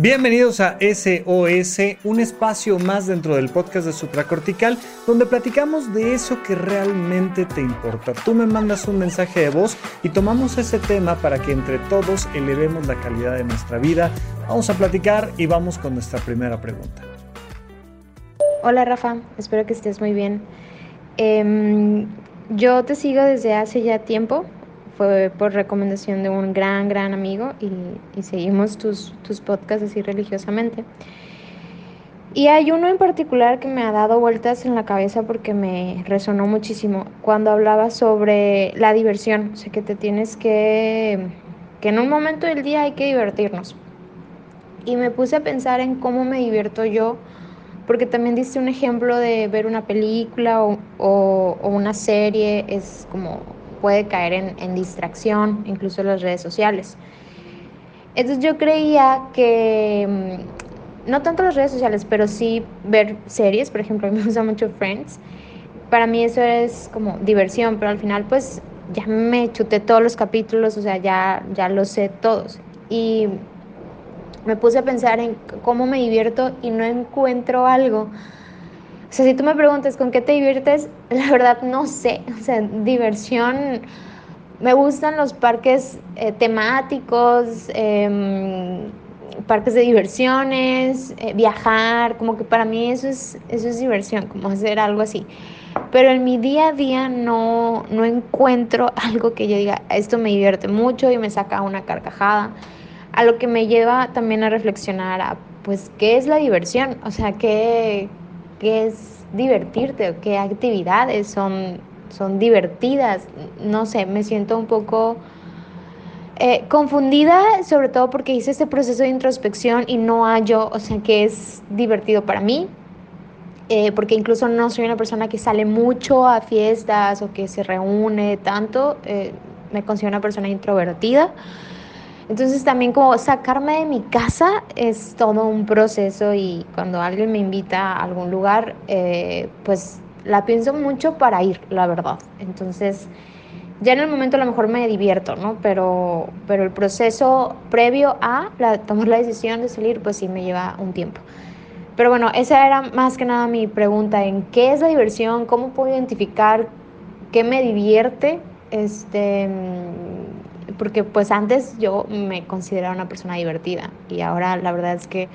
Bienvenidos a SOS, un espacio más dentro del podcast de Supracortical, donde platicamos de eso que realmente te importa. Tú me mandas un mensaje de voz y tomamos ese tema para que entre todos elevemos la calidad de nuestra vida. Vamos a platicar y vamos con nuestra primera pregunta. Hola Rafa, espero que estés muy bien. Em, yo te sigo desde hace ya tiempo fue por recomendación de un gran, gran amigo y, seguimos tus, tus podcasts así religiosamente. Y hay uno en particular que me ha dado vueltas en la cabeza porque me resonó muchísimo cuando hablaba sobre la diversión, o sea que te tienes que, que en un momento del día hay que divertirnos. Y me puse a pensar en cómo me divierto yo, porque también diste un ejemplo de ver una película o, o, o una serie, es como puede caer en, distracción, incluso en las redes sociales. Entonces yo creía que, mm, no tanto las redes sociales, pero sí ver series, por ejemplo, a mí me gusta mucho Friends, para mí eso es como diversión, pero al final pues ya me chuté todos los capítulos, o sea, ya, ya los sé todos. Y me puse a pensar en cómo me divierto y no encuentro algo o sea, si tú me preguntas con qué te diviertes, la verdad no sé. O sea, diversión. Me gustan los parques eh, temáticos, em, parques de diversiones, eh, viajar, como que para mí eso es, eso es diversión, como hacer algo así. Pero en mi día a día no, no encuentro algo que yo diga, esto me divierte mucho y me saca una carcajada. A lo que me lleva también a reflexionar a, pues, ¿qué es la diversión? O sea, ¿qué, qué es divertirte, qué actividades son, son divertidas. No sé, me siento un poco eh, confundida, sobre todo porque hice este proceso de introspección y no hallo, o sea, que es divertido para mí. Eh, porque incluso no soy una persona que sale mucho a fiestas o que se reúne tanto, eh, me considero una persona introvertida. Entonces también como sacarme de mi casa es todo un proceso y cuando alguien me invita a algún lugar, eh, pues la pienso mucho para ir, la verdad. Entonces ya en el momento a lo mejor me divierto, ¿no? Pero, pero el proceso previo a tomar la decisión de salir, pues sí me lleva un tiempo. Pero bueno, esa era más que nada mi pregunta en qué es la diversión, cómo puedo identificar qué me divierte, este porque pues antes yo me consideraba una persona divertida y ahora la verdad es que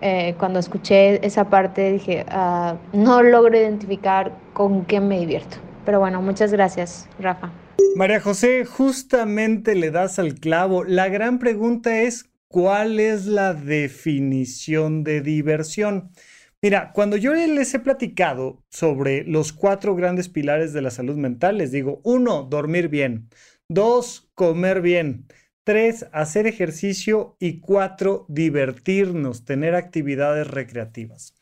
eh, cuando escuché esa parte dije, ah, no logro identificar con qué me divierto. Pero bueno, muchas gracias, Rafa. María José, justamente le das al clavo. La gran pregunta es, ¿cuál es la definición de diversión? Mira, cuando yo les he platicado sobre los cuatro grandes pilares de la salud mental, les digo, uno, dormir bien. Dos, comer bien. Tres, hacer ejercicio. Y cuatro, divertirnos, tener actividades recreativas.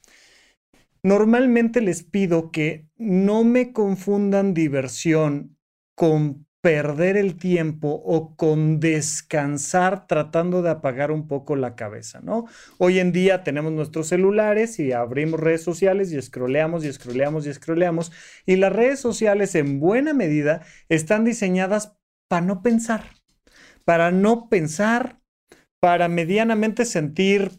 Normalmente les pido que no me confundan diversión con perder el tiempo o con descansar tratando de apagar un poco la cabeza, ¿no? Hoy en día tenemos nuestros celulares y abrimos redes sociales y scrolleamos y scrolleamos y scrolleamos y las redes sociales en buena medida están diseñadas para no pensar, para no pensar, para medianamente sentir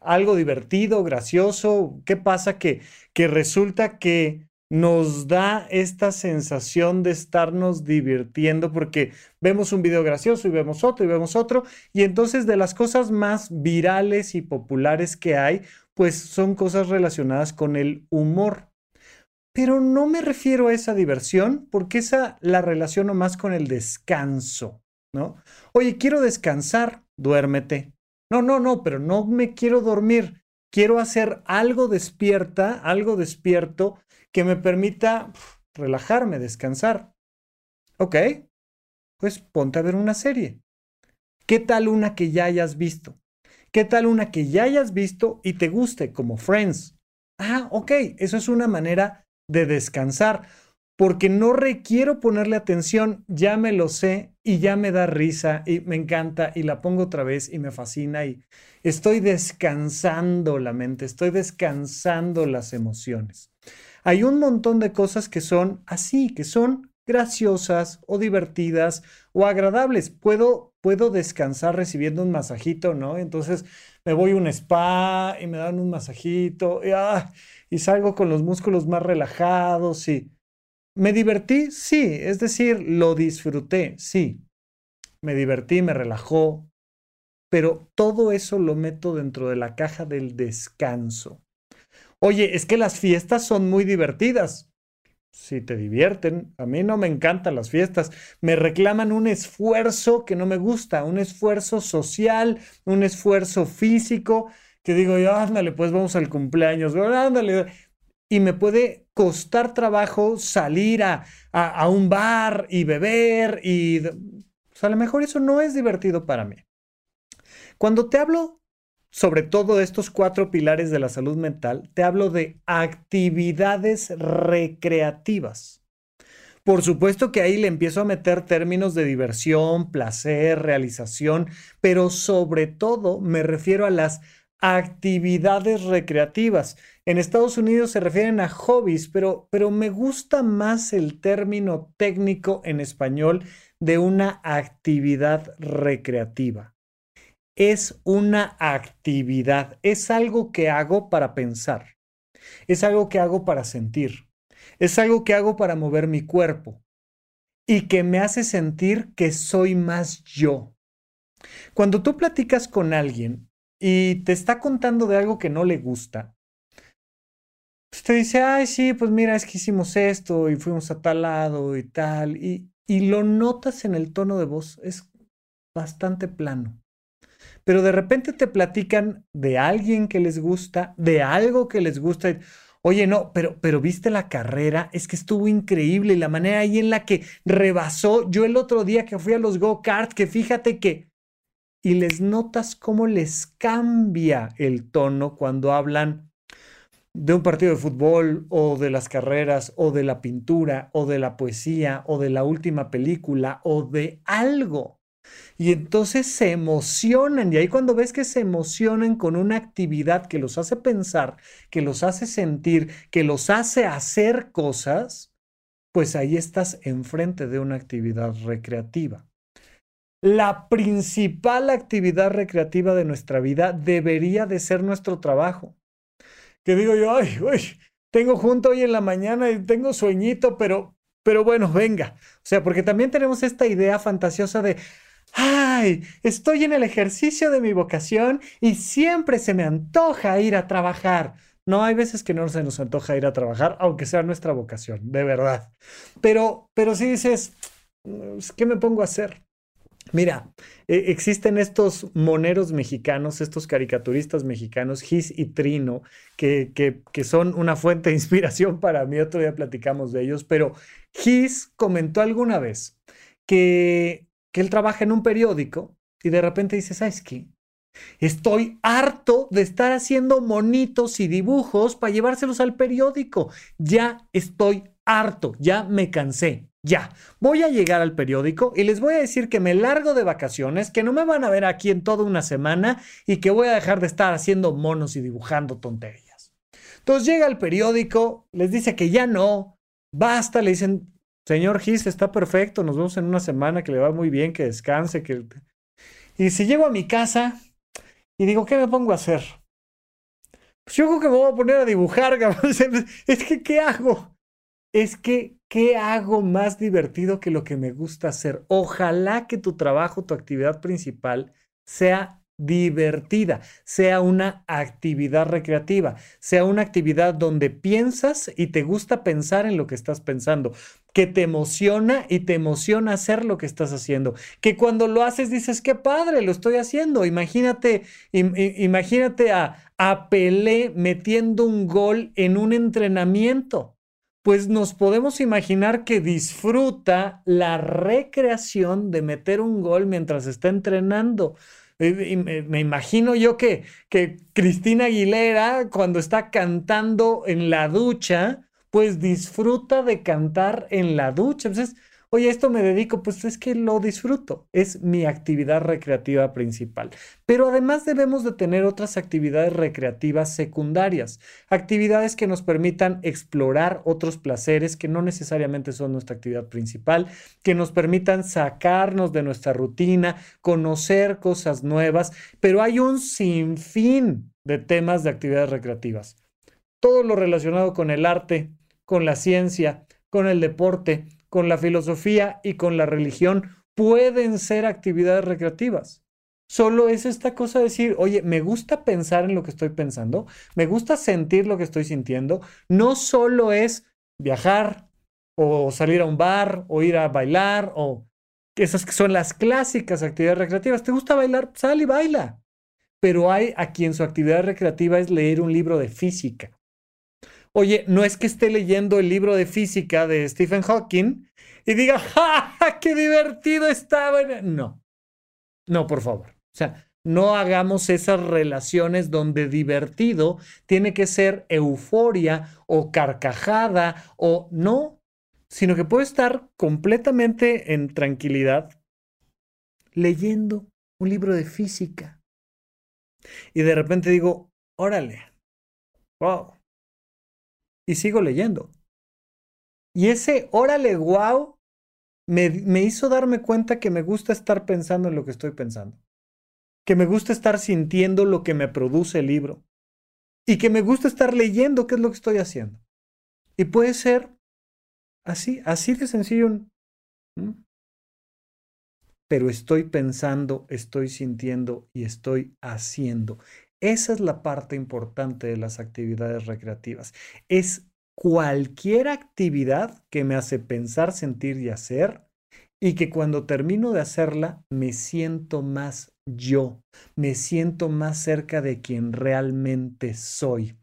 algo divertido, gracioso. ¿Qué pasa? Que, que resulta que nos da esta sensación de estarnos divirtiendo porque vemos un video gracioso y vemos otro y vemos otro y entonces de las cosas más virales y populares que hay, pues son cosas relacionadas con el humor. Pero no me refiero a esa diversión porque esa la relaciono más con el descanso, ¿no? Oye, quiero descansar, duérmete. No, no, no, pero no me quiero dormir. Quiero hacer algo despierta, algo despierto que me permita relajarme, descansar. Ok, Pues ponte a ver una serie. ¿Qué tal una que ya hayas visto? ¿Qué tal una que ya hayas visto y te guste, como Friends? Ah, ok, eso es una manera de descansar, porque no requiero ponerle atención, ya me lo sé y ya me da risa y me encanta y la pongo otra vez y me fascina y estoy descansando la mente, estoy descansando las emociones. Hay un montón de cosas que son así, que son graciosas o divertidas o agradables. Puedo, puedo descansar recibiendo un masajito, ¿no? Entonces me voy a un spa y me dan un masajito y, ah, y salgo con los músculos más relajados y me divertí, sí, es decir, lo disfruté, sí. Me divertí, me relajó, pero todo eso lo meto dentro de la caja del descanso. Oye, es que las fiestas son muy divertidas si te divierten. A mí no me encantan las fiestas. Me reclaman un esfuerzo que no me gusta, un esfuerzo social, un esfuerzo físico, que digo yo, ándale, pues vamos al cumpleaños, ándale. Y me puede costar trabajo salir a, a, un bar y beber y... a lo mejor eso no es divertido para mí. Cuando te hablo sobre todo estos cuatro pilares de la salud mental, te hablo de actividades recreativas. Por supuesto que ahí le empiezo a meter términos de diversión, placer, realización, pero sobre todo me refiero a las actividades recreativas. En Estados Unidos se refieren a hobbies, pero, pero me gusta más el término técnico en español de una actividad recreativa es una actividad, es algo que hago para pensar, es algo que hago para sentir, es algo que hago para mover mi cuerpo y que me hace sentir que soy más yo. Cuando tú platicas con alguien y te está contando de algo que no le gusta, pues te dice, ay, sí, pues mira, es que hicimos esto y fuimos a tal lado y tal, y, y lo notas en el tono de voz, es bastante plano pero de repente te platican de alguien que les gusta, de algo que les gusta. Oye, no, pero, pero viste la carrera, es que estuvo increíble y la manera ahí en la que rebasó. Yo el otro día que fui a los go-kart, que fíjate que... Y les notas cómo les cambia el tono cuando hablan de un partido de fútbol o de las carreras o de la pintura o de la poesía o de la última película o de algo. Y entonces se emocionan y ahí cuando ves que se emocionan con una actividad que los hace pensar, que los hace sentir, que los hace hacer cosas, pues ahí estás enfrente de una actividad recreativa. La principal actividad recreativa de nuestra vida debería de ser nuestro trabajo. Que digo yo, ay, uy, tengo junto hoy en la mañana y tengo sueñito, pero, pero bueno, venga. O sea, porque también tenemos esta idea fantasiosa de, ay, estoy en el ejercicio de mi vocación y siempre se me antoja ir a trabajar. No, hay veces que no se nos antoja ir a trabajar, aunque sea nuestra vocación, de verdad. Pero, pero si dices, pues, ¿qué me pongo a hacer? Mira, e, existen estos moneros mexicanos, estos caricaturistas mexicanos, Gis y Trino, que, que, que, son una fuente de inspiración para mí. Otro día platicamos de ellos, pero Gis comentó alguna vez que que él trabaja en un periódico y de repente dice, ¿sabes qué? Estoy harto de estar haciendo monitos y dibujos para llevárselos al periódico. Ya estoy harto, ya me cansé. Ya, voy a llegar al periódico y les voy a decir que me largo de vacaciones, que no me van a ver aquí en toda una semana y que voy a dejar de estar haciendo monos y dibujando tonterías. Entonces llega al periódico, les dice que ya no, basta, le dicen, Señor Gis, está perfecto, nos vemos en una semana, que le va muy bien, que descanse, que... Y si llego a mi casa y digo, ¿qué me pongo a hacer? Pues yo creo que me voy a poner a dibujar, Es que, ¿qué hago? Es que, ¿qué hago más divertido que lo que me gusta hacer? Ojalá que tu trabajo, tu actividad principal sea divertida, sea una actividad recreativa, sea una actividad donde piensas y te gusta pensar en lo que estás pensando, que te emociona y te emociona hacer lo que estás haciendo, que cuando lo haces dices, qué padre, lo estoy haciendo. Imagínate, imagínate a, a Pelé metiendo un gol en un entrenamiento. pues nos podemos imaginar que disfruta la recreación de meter un gol mientras está entrenando. Me imagino yo que, que Cristina Aguilera, cuando está cantando en la ducha, pues disfruta de cantar en la ducha. Entonces, oye, esto me dedico, pues es que lo disfruto, es mi actividad recreativa principal. Pero además debemos de tener otras actividades recreativas secundarias, actividades que nos permitan explorar otros placeres que no necesariamente son nuestra actividad principal, que nos permitan sacarnos de nuestra rutina, conocer cosas nuevas, pero hay un sinfín de temas de actividades recreativas. Todo lo relacionado con el arte, con la ciencia, con el deporte, con la filosofía y con la religión pueden ser actividades recreativas. Solo es esta cosa de decir, oye, me gusta pensar en lo que estoy pensando, me gusta sentir lo que estoy sintiendo. No solo es viajar o salir a un bar o ir a bailar o esas que son las clásicas actividades recreativas. ¿Te gusta bailar? Sal y baila. Pero hay a quien su actividad recreativa es leer un libro de física oye, no es que esté leyendo el libro de física de Stephen Hawking y diga, ¡ja, qué divertido estaba! No, no, por favor. O sea, no hagamos esas relaciones donde divertido tiene que ser euforia o carcajada o no, sino que puede estar completamente en tranquilidad leyendo un libro de física. Y de repente digo, órale, wow, y sigo leyendo. Y ese órale, wow, me, me hizo darme cuenta que me gusta estar pensando en lo que estoy pensando, que me gusta estar sintiendo lo que me produce el libro y que me gusta estar leyendo qué es lo que estoy haciendo. Y puede ser así, así de sencillo. Pero estoy pensando, estoy sintiendo y estoy haciendo. Esa es la parte importante de las actividades recreativas. Es cualquier actividad que me hace pensar, sentir y hacer y que cuando termino de hacerla me siento más yo, me siento más cerca de quien realmente soy.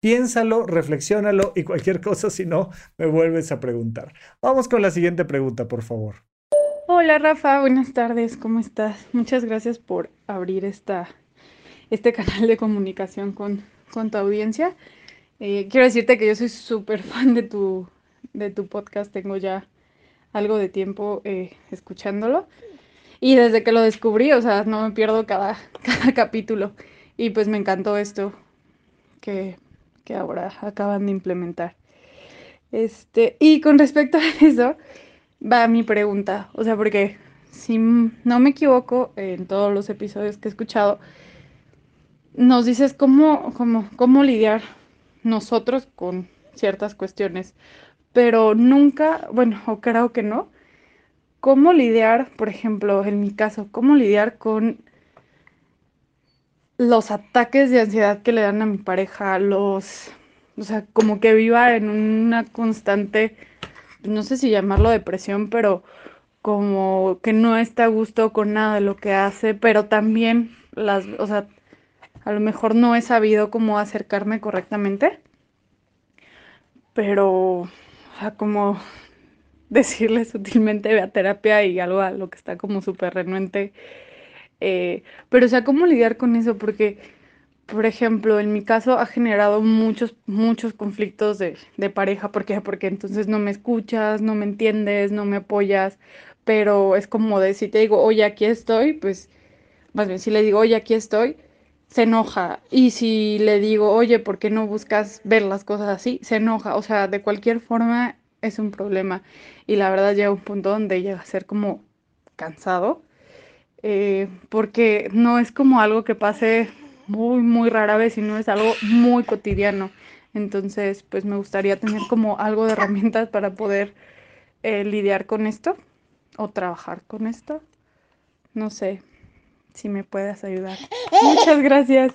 Piénsalo, reflexiónalo y cualquier cosa, si no, me vuelves a preguntar. Vamos con la siguiente pregunta, por favor. Hola Rafa, buenas tardes, ¿cómo estás? Muchas gracias por abrir esta este canal de comunicación con, con tu audiencia. Eh, quiero decirte que yo soy súper fan de tu, de tu podcast, tengo ya algo de tiempo eh, escuchándolo. Y desde que lo descubrí, o sea, no me pierdo cada, cada capítulo. Y pues me encantó esto que, que ahora acaban de implementar. Este, y con respecto a eso, va mi pregunta. O sea, porque si no me equivoco, en todos los episodios que he escuchado, nos dices cómo, cómo, cómo lidiar nosotros con ciertas cuestiones, pero nunca, bueno, o creo que no, cómo lidiar, por ejemplo, en mi caso, cómo lidiar con los ataques de ansiedad que le dan a mi pareja, los, o sea, como que viva en una constante, no sé si llamarlo depresión, pero como que no está a gusto con nada de lo que hace, pero también las, o sea, a lo mejor no he sabido cómo acercarme correctamente, pero, o sea, como decirle sutilmente ve a terapia y algo a lo que está como súper renuente. Eh, pero, o sea, ¿cómo lidiar con eso? Porque, por ejemplo, en mi caso ha generado muchos, muchos conflictos de, pareja. ¿Por qué? Porque entonces no me escuchas, no me entiendes, no me apoyas. Pero es como de si te digo, oye, aquí estoy, pues, más bien si le digo, oye, aquí estoy, se enoja. Y si le digo, oye, ¿por qué no buscas ver las cosas así? Se enoja. O sea, de cualquier forma es un problema. Y la verdad llega un punto donde llega a ser como cansado. Eh, porque no es como algo que pase muy, muy rara vez, sino es algo muy cotidiano. Entonces, pues me gustaría tener como algo de herramientas para poder eh, lidiar con esto o trabajar con esto. No sé, si me puedas ayudar. Muchas gracias.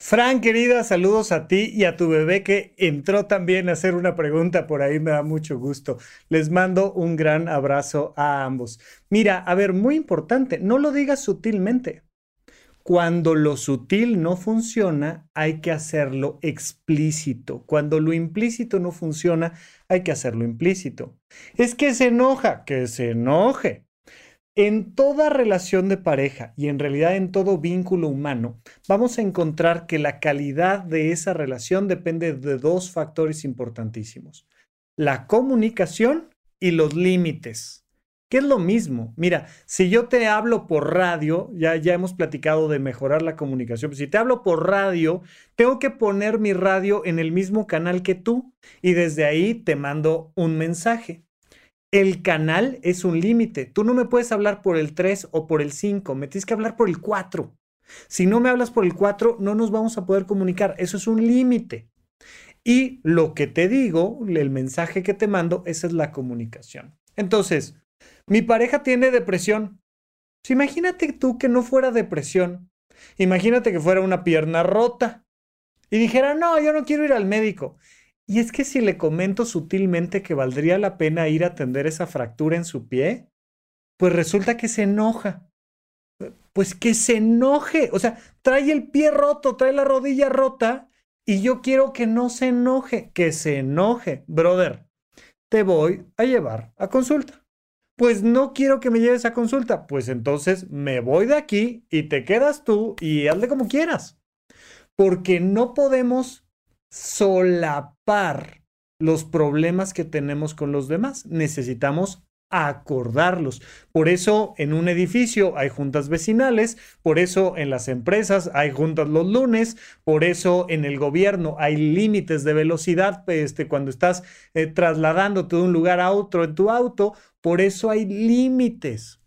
Fran, querida, saludos a ti y a tu bebé que entró también a hacer una pregunta por ahí, me da mucho gusto. Les mando un gran abrazo a ambos. Mira, a ver, muy importante, no lo digas sutilmente. Cuando lo sutil no funciona, hay que hacerlo explícito. Cuando lo implícito no funciona, hay que hacerlo implícito. Es que se enoja, que se enoje. En toda relación de pareja y en realidad en todo vínculo humano, vamos a encontrar que la calidad de esa relación depende de dos factores importantísimos. La comunicación y los límites. ¿Qué es lo mismo? Mira, si yo te hablo por radio, ya, ya hemos platicado de mejorar la comunicación, si te hablo por radio, tengo que poner mi radio en el mismo canal que tú y desde ahí te mando un mensaje. El canal es un límite. Tú no me puedes hablar por el 3 o por el 5, me tienes que hablar por el 4. Si no me hablas por el 4, no nos vamos a poder comunicar. Eso es un límite. Y lo que te digo, el mensaje que te mando, esa es la comunicación. Entonces, mi pareja tiene depresión. Pues imagínate tú que no fuera depresión. Imagínate que fuera una pierna rota. Y dijera, no, yo no quiero ir al médico. Y es que si le comento sutilmente que valdría la pena ir a atender esa fractura en su pie, pues resulta que se enoja. Pues que se enoje. O sea, trae el pie roto, trae la rodilla rota y yo quiero que no se enoje, que se enoje. Brother, te voy a llevar a consulta. Pues no quiero que me lleves a consulta. Pues entonces me voy de aquí y te quedas tú y hazle como quieras. Porque no podemos solapar los problemas que tenemos con los demás. Necesitamos acordarlos. Por eso en un edificio hay juntas vecinales, por eso en las empresas hay juntas los lunes, por eso en el gobierno hay límites de velocidad este, cuando estás eh, trasladándote de un lugar a otro en tu auto, por eso hay límites.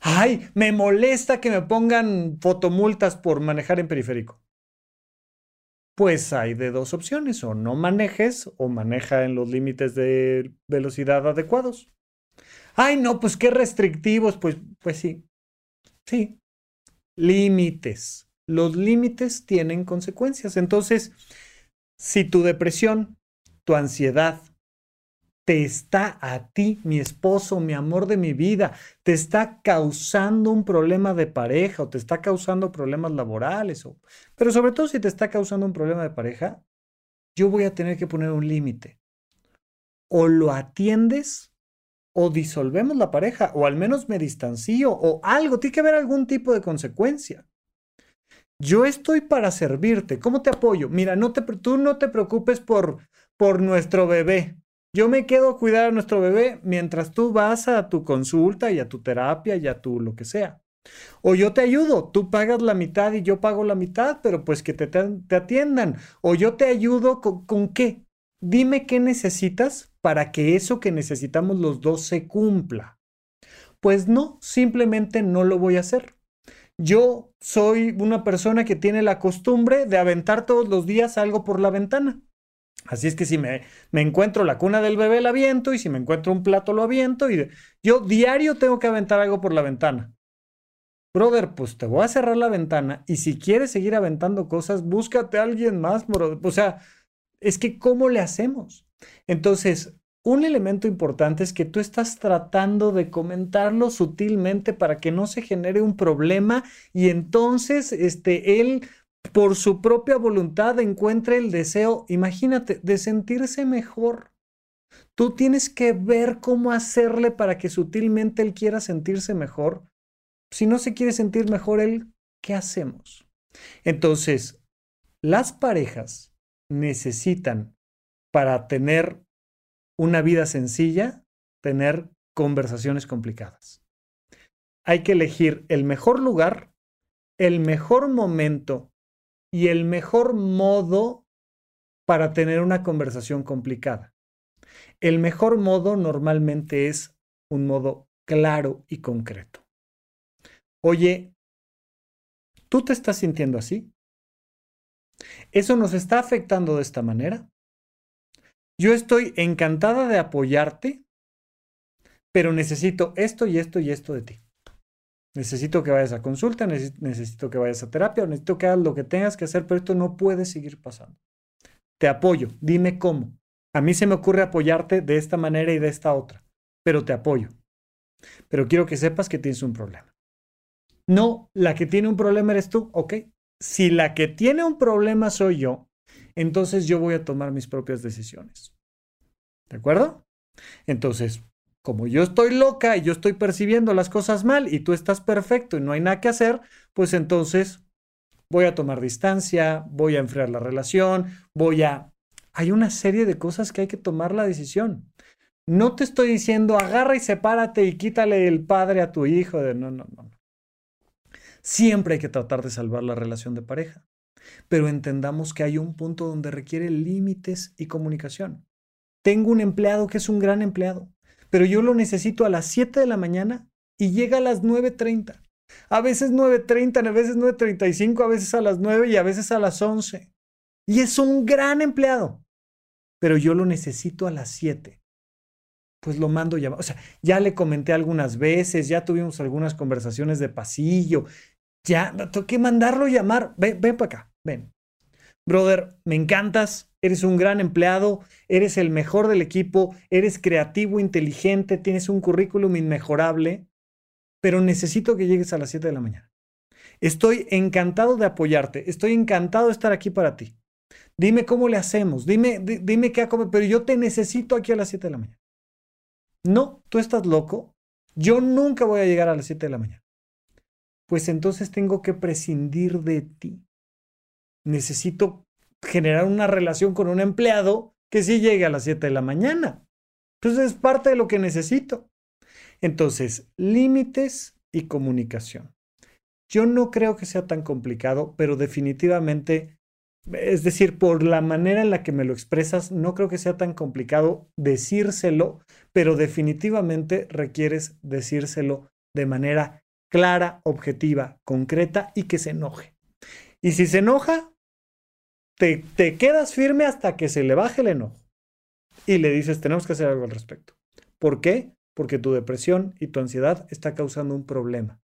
Ay, me molesta que me pongan fotomultas por manejar en periférico pues hay de dos opciones, o no manejes o maneja en los límites de velocidad adecuados. Ay, no, pues qué restrictivos, pues, pues sí, sí, límites. Los límites tienen consecuencias. Entonces, si tu depresión, tu ansiedad, te está a ti, mi esposo, mi amor de mi vida, te está causando un problema de pareja o te está causando problemas laborales, o, pero sobre todo si te está causando un problema de pareja, yo voy a tener que poner un límite. O lo atiendes o disolvemos la pareja, o al menos me distancio, o algo, tiene que haber algún tipo de consecuencia. Yo estoy para servirte. ¿Cómo te apoyo? Mira, no te, tú no te preocupes por, por nuestro bebé. Yo me quedo a cuidar a nuestro bebé mientras tú vas a tu consulta y a tu terapia y a tu lo que sea. O yo te ayudo, tú pagas la mitad y yo pago la mitad, pero pues que te, atiendan. O yo te ayudo con, con qué. Dime qué necesitas para que eso que necesitamos los dos se cumpla. Pues no, simplemente no lo voy a hacer. Yo soy una persona que tiene la costumbre de aventar todos los días algo por la ventana. Así es que si me, me, encuentro la cuna del bebé, la aviento, y si me encuentro un plato, lo aviento, y yo diario tengo que aventar algo por la ventana. Brother, pues te voy a cerrar la ventana, y si quieres seguir aventando cosas, búscate a alguien más. O sea, es que ¿cómo le hacemos? Entonces, un elemento importante es que tú estás tratando de comentarlo sutilmente para que no se genere un problema y entonces este, él por su propia voluntad encuentre el deseo, imagínate, de sentirse mejor. Tú tienes que ver cómo hacerle para que sutilmente él quiera sentirse mejor. Si no se quiere sentir mejor él, ¿qué hacemos? Entonces, las parejas necesitan para tener una vida sencilla, tener conversaciones complicadas. Hay que elegir el mejor lugar, el mejor momento y el mejor modo para tener una conversación complicada. El mejor modo normalmente es un modo claro y concreto. Oye, ¿tú te estás sintiendo así? ¿Eso nos está afectando de esta manera? Yo estoy encantada de apoyarte, pero necesito esto y esto y esto de ti. Necesito que vayas a consulta, necesito que vayas a terapia, necesito que hagas lo que tengas que hacer, pero esto no puede seguir pasando. Te apoyo, dime cómo. A mí se me ocurre apoyarte de esta manera y de esta otra, pero te apoyo. Pero quiero que sepas que tienes un problema. No, la que tiene un problema eres tú, ok. Si la que tiene un problema soy yo, entonces yo voy a tomar mis propias decisiones. ¿De acuerdo? Entonces, como yo estoy loca y yo estoy percibiendo las cosas mal y tú estás perfecto y no hay nada que hacer, pues entonces voy a tomar distancia, voy a enfriar la relación, voy a... Hay una serie de cosas que hay que tomar la decisión. No te estoy diciendo agarra y sepárate y quítale el padre a tu hijo. De... No, no, no. Siempre hay que tratar de salvar la relación de pareja, pero entendamos que hay un punto donde requiere límites y comunicación. Tengo un empleado que es un gran empleado, pero yo lo necesito a las 7 de la mañana y llega a las 9.30. A veces 9.30, a veces 9.35, a veces a las 9 y a veces a las 11. Y es un gran empleado, pero yo lo necesito a las 7 pues lo mando llamar. O sea, ya le comenté algunas veces, ya tuvimos algunas conversaciones de pasillo, ya tengo que mandarlo llamar. Ven, ven para acá, ven. Brother, me encantas, eres un gran empleado, eres el mejor del equipo, eres creativo, inteligente, tienes un currículum inmejorable, pero necesito que llegues a las 7 de la mañana. Estoy encantado de apoyarte, estoy encantado de estar aquí para ti. Dime cómo le hacemos, dime, dime qué hago, pero yo te necesito aquí a las 7 de la mañana. No, tú estás loco. Yo nunca voy a llegar a las 7 de la mañana. Pues entonces tengo que prescindir de ti. Necesito generar una relación con un empleado que sí llegue a las 7 de la mañana. Entonces es parte de lo que necesito. Entonces, límites y comunicación. Yo no creo que sea tan complicado, pero definitivamente es decir, por la manera en la que me lo expresas, no creo que sea tan complicado decírselo, pero definitivamente requieres decírselo de manera clara, objetiva, concreta y que se enoje. Y si se enoja, te, quedas firme hasta que se le baje el enojo. Y le dices, tenemos que hacer algo al respecto. ¿Por qué? Porque tu depresión y tu ansiedad está causando un problema.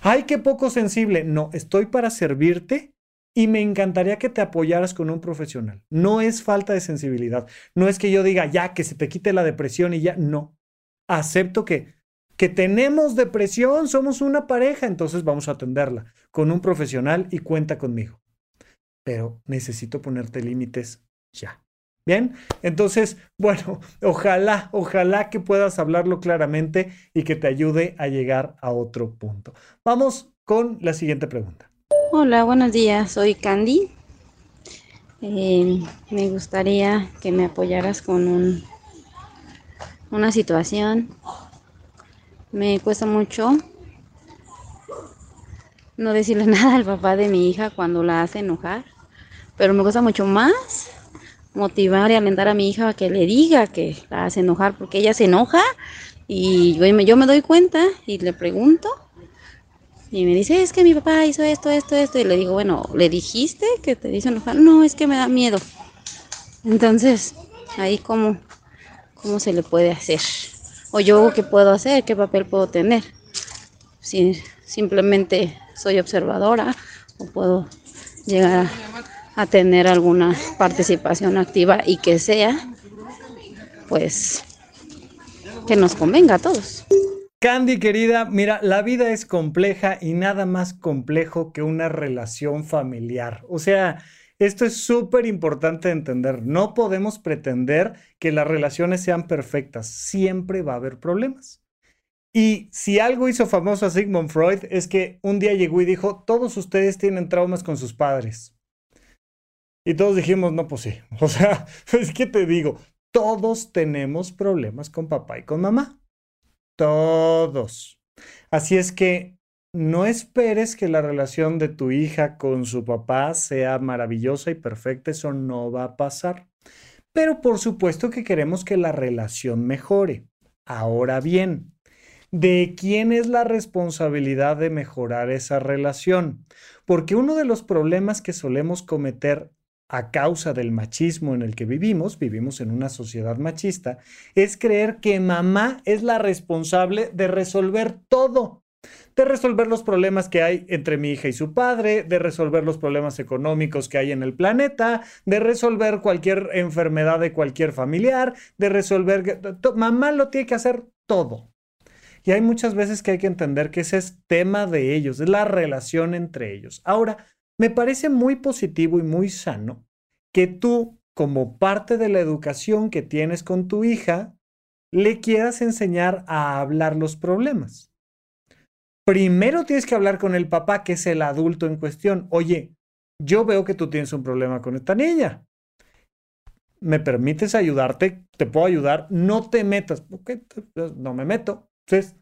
Ay, qué poco sensible. No, estoy para servirte y me encantaría que te apoyaras con un profesional. No es falta de sensibilidad. No es que yo diga, ya, que se te quite la depresión y ya. No. Acepto que, que tenemos depresión, somos una pareja, entonces vamos a atenderla con un profesional y cuenta conmigo. Pero necesito ponerte límites ya. Bien, entonces, bueno, ojalá, ojalá que puedas hablarlo claramente y que te ayude a llegar a otro punto. Vamos con la siguiente pregunta. Hola, buenos días. Soy Candy. Eh, me gustaría que me apoyaras con un, una situación. Me cuesta mucho no decirle nada al papá de mi hija cuando la hace enojar, pero me cuesta mucho más motivar y alentar a mi hija a que le diga que la hace enojar porque ella se enoja y yo me, yo me doy cuenta y le pregunto y me dice, es que mi papá hizo esto, esto, esto. Y le digo, bueno, ¿le dijiste que te dice enojar? No, es que me da miedo. Entonces, ahí cómo, cómo se le puede hacer. O yo qué puedo hacer, qué papel puedo tener. Si simplemente soy observadora o puedo llegar a, tener alguna participación activa y que sea, pues, que nos convenga a todos. Candy, querida, mira, la vida es compleja y nada más complejo que una relación familiar. O sea, esto es súper importante entender. No podemos pretender que las relaciones sean perfectas. Siempre va a haber problemas. Y si algo hizo famoso a Sigmund Freud es que un día llegó y dijo, todos ustedes tienen traumas con sus padres. Y todos dijimos, no, pues sí. O sea, es que te digo, todos tenemos problemas con papá y con mamá. Todos. Así es que no esperes que la relación de tu hija con su papá sea maravillosa y perfecta, eso no va a pasar. Pero por supuesto que queremos que la relación mejore. Ahora bien, ¿de quién es la responsabilidad de mejorar esa relación? Porque uno de los problemas que solemos cometer a causa del machismo en el que vivimos, vivimos en una sociedad machista, es creer que mamá es la responsable de resolver todo, de resolver los problemas que hay entre mi hija y su padre, de resolver los problemas económicos que hay en el planeta, de resolver cualquier enfermedad de cualquier familiar, de resolver... Mamá lo tiene que hacer todo. Y hay muchas veces que hay que entender que ese es tema de ellos, es la relación entre ellos. Ahora, me parece muy positivo y muy sano que tú como parte de la educación que tienes con tu hija, le quieras enseñar a hablar los problemas. Primero tienes que hablar con el papá, que es el adulto en cuestión. Oye, yo veo que tú tienes un problema con esta niña. ¿Me permites ayudarte? ¿Te puedo ayudar? No te metas. no me meto. Entonces,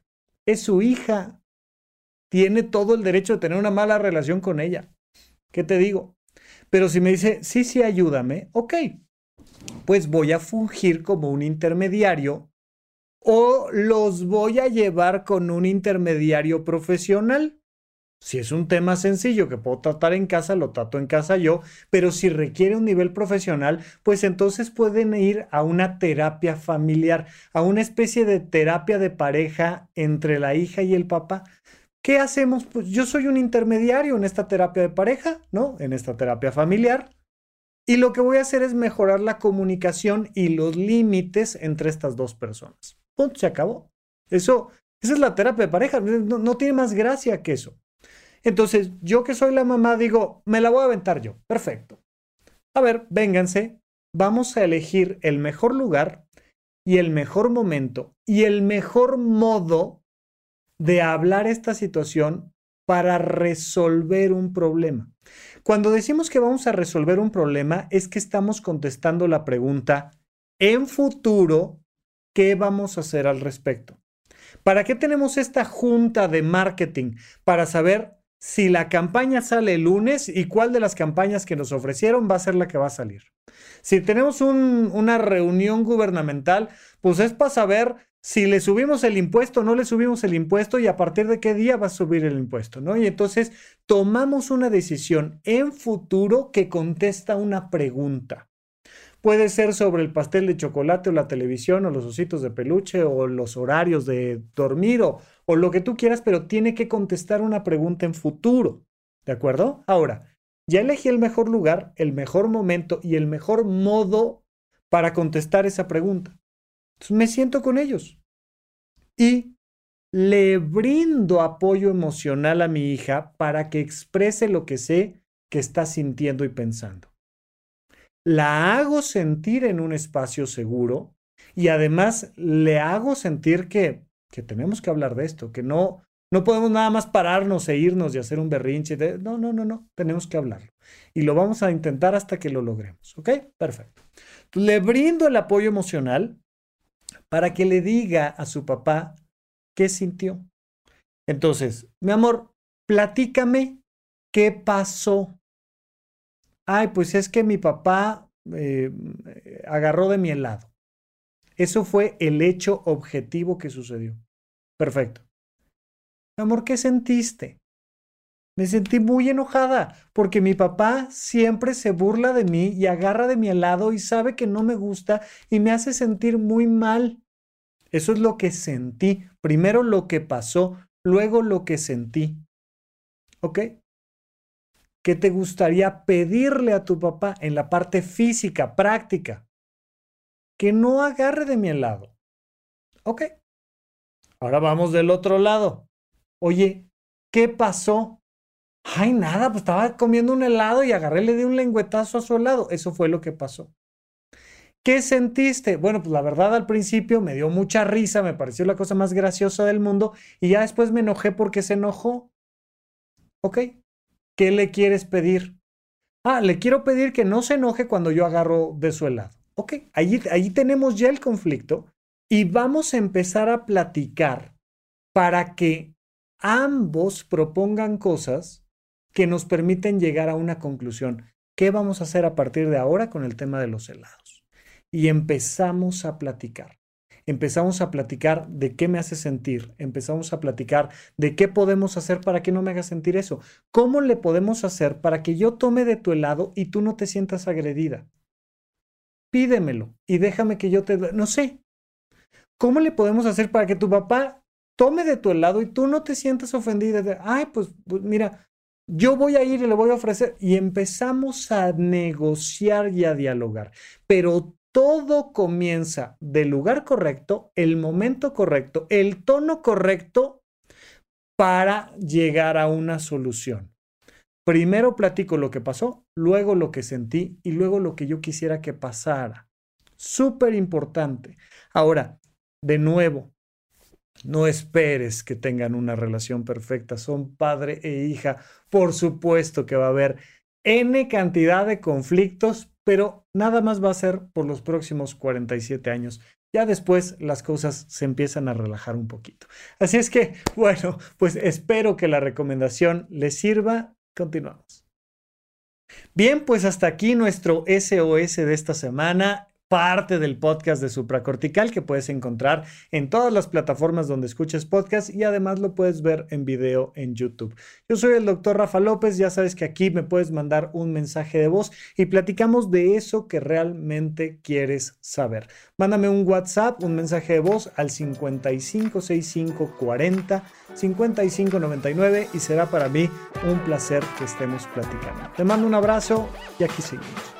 es su hija. Tiene todo el derecho de tener una mala relación con ella. ¿Qué te digo? Pero si me dice, sí, sí, ayúdame, ok, pues voy a fungir como un intermediario o los voy a llevar con un intermediario profesional. Si es un tema sencillo que puedo tratar en casa, lo trato en casa yo, pero si requiere un nivel profesional, pues entonces pueden ir a una terapia familiar, a una especie de terapia de pareja entre la hija y el papá. ¿Qué hacemos? Pues yo soy un intermediario en esta terapia de pareja, ¿no? En esta terapia familiar. Y lo que voy a hacer es mejorar la comunicación y los límites entre estas dos personas. Punto, se acabó. Eso, esa es la terapia de pareja. No, no tiene más gracia que eso. Entonces, yo que soy la mamá digo, me la voy a aventar yo. Perfecto. A ver, vénganse. Vamos a elegir el mejor lugar y el mejor momento y el mejor modo de hablar esta situación para resolver un problema. Cuando decimos que vamos a resolver un problema es que estamos contestando la pregunta, en futuro, ¿qué vamos a hacer al respecto? ¿Para qué tenemos esta junta de marketing? Para saber si la campaña sale el lunes y cuál de las campañas que nos ofrecieron va a ser la que va a salir. Si tenemos una reunión gubernamental, pues es para saber si le subimos el impuesto, no le subimos el impuesto y a partir de qué día va a subir el impuesto, ¿no? Y entonces tomamos una decisión en futuro que contesta una pregunta. Puede ser sobre el pastel de chocolate o la televisión o los ositos de peluche o los horarios de dormir o, o lo que tú quieras, pero tiene que contestar una pregunta en futuro. ¿De acuerdo? Ahora, ya elegí el mejor lugar, el mejor momento y el mejor modo para contestar esa pregunta me siento con ellos y le brindo apoyo emocional a mi hija para que exprese lo que sé que está sintiendo y pensando. La hago sentir en un espacio seguro y además le hago sentir que, que tenemos que hablar de esto, que no, no podemos nada más pararnos e irnos y hacer un berrinche. De, no, no, no, no, tenemos que hablarlo. Y lo vamos a intentar hasta que lo logremos. ¿Ok? Perfecto. Le brindo el apoyo emocional para que le diga a su papá qué sintió. Entonces, mi amor, platícame qué pasó. Ay, pues es que mi papá eh, agarró de mi helado. Eso fue el hecho objetivo que sucedió. Perfecto. Amor, ¿qué sentiste? Me sentí muy enojada porque mi papá siempre se burla de mí y agarra de mi helado y sabe que no me gusta y me hace sentir muy mal. Eso es lo que sentí. Primero lo que pasó, luego lo que sentí. ¿Ok? ¿Qué te gustaría pedirle a tu papá en la parte física, práctica? Que no agarre de mi helado. ¿Ok? Ahora vamos del otro lado. Oye, ¿qué pasó? Ay, nada, pues estaba comiendo un helado y agarré, le di un lengüetazo a su helado. Eso fue lo que pasó. ¿Qué sentiste? Bueno, pues la verdad al principio me dio mucha risa, me pareció la cosa más graciosa del mundo y ya después me enojé porque se enojó. ¿Ok? ¿Qué le quieres pedir? Ah, le quiero pedir que no se enoje cuando yo agarro de su helado. Ok, allí, allí tenemos ya el conflicto y vamos a empezar a platicar para que ambos propongan cosas que nos permiten llegar a una conclusión. ¿Qué vamos a hacer a partir de ahora con el tema de los helados? y empezamos a platicar. Empezamos a platicar de qué me hace sentir, empezamos a platicar de qué podemos hacer para que no me haga sentir eso. ¿Cómo le podemos hacer para que yo tome de tu helado y tú no te sientas agredida? Pídemelo y déjame que yo te... No sé. ¿Cómo le podemos hacer para que tu papá tome de tu helado y tú no te sientas ofendida? De, Ay, pues, pues mira, yo voy a ir y le voy a ofrecer. Y empezamos a negociar y a dialogar. Pero todo comienza del lugar correcto, el momento correcto, el tono correcto para llegar a una solución. Primero platico lo que pasó, luego lo que sentí y luego lo que yo quisiera que pasara. Súper importante. Ahora, de nuevo, no esperes que tengan una relación perfecta. Son padre e hija. Por supuesto que va a haber N cantidad de conflictos, pero nada más va a ser por los próximos 47 años. Ya después las cosas se empiezan a relajar un poquito. Así es que, bueno, pues espero que la recomendación les sirva. Continuamos. Bien, pues hasta aquí nuestro SOS de esta semana parte del podcast de Supracortical que puedes encontrar en todas las plataformas donde escuches podcast y además lo puedes ver en video en YouTube. Yo soy el doctor Rafa López, ya sabes que aquí me puedes mandar un mensaje de voz y platicamos de eso que realmente quieres saber. Mándame un WhatsApp, un mensaje de voz al 556540 5599 y será para mí un placer que estemos platicando. Te mando un abrazo y aquí seguimos.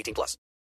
18 plus.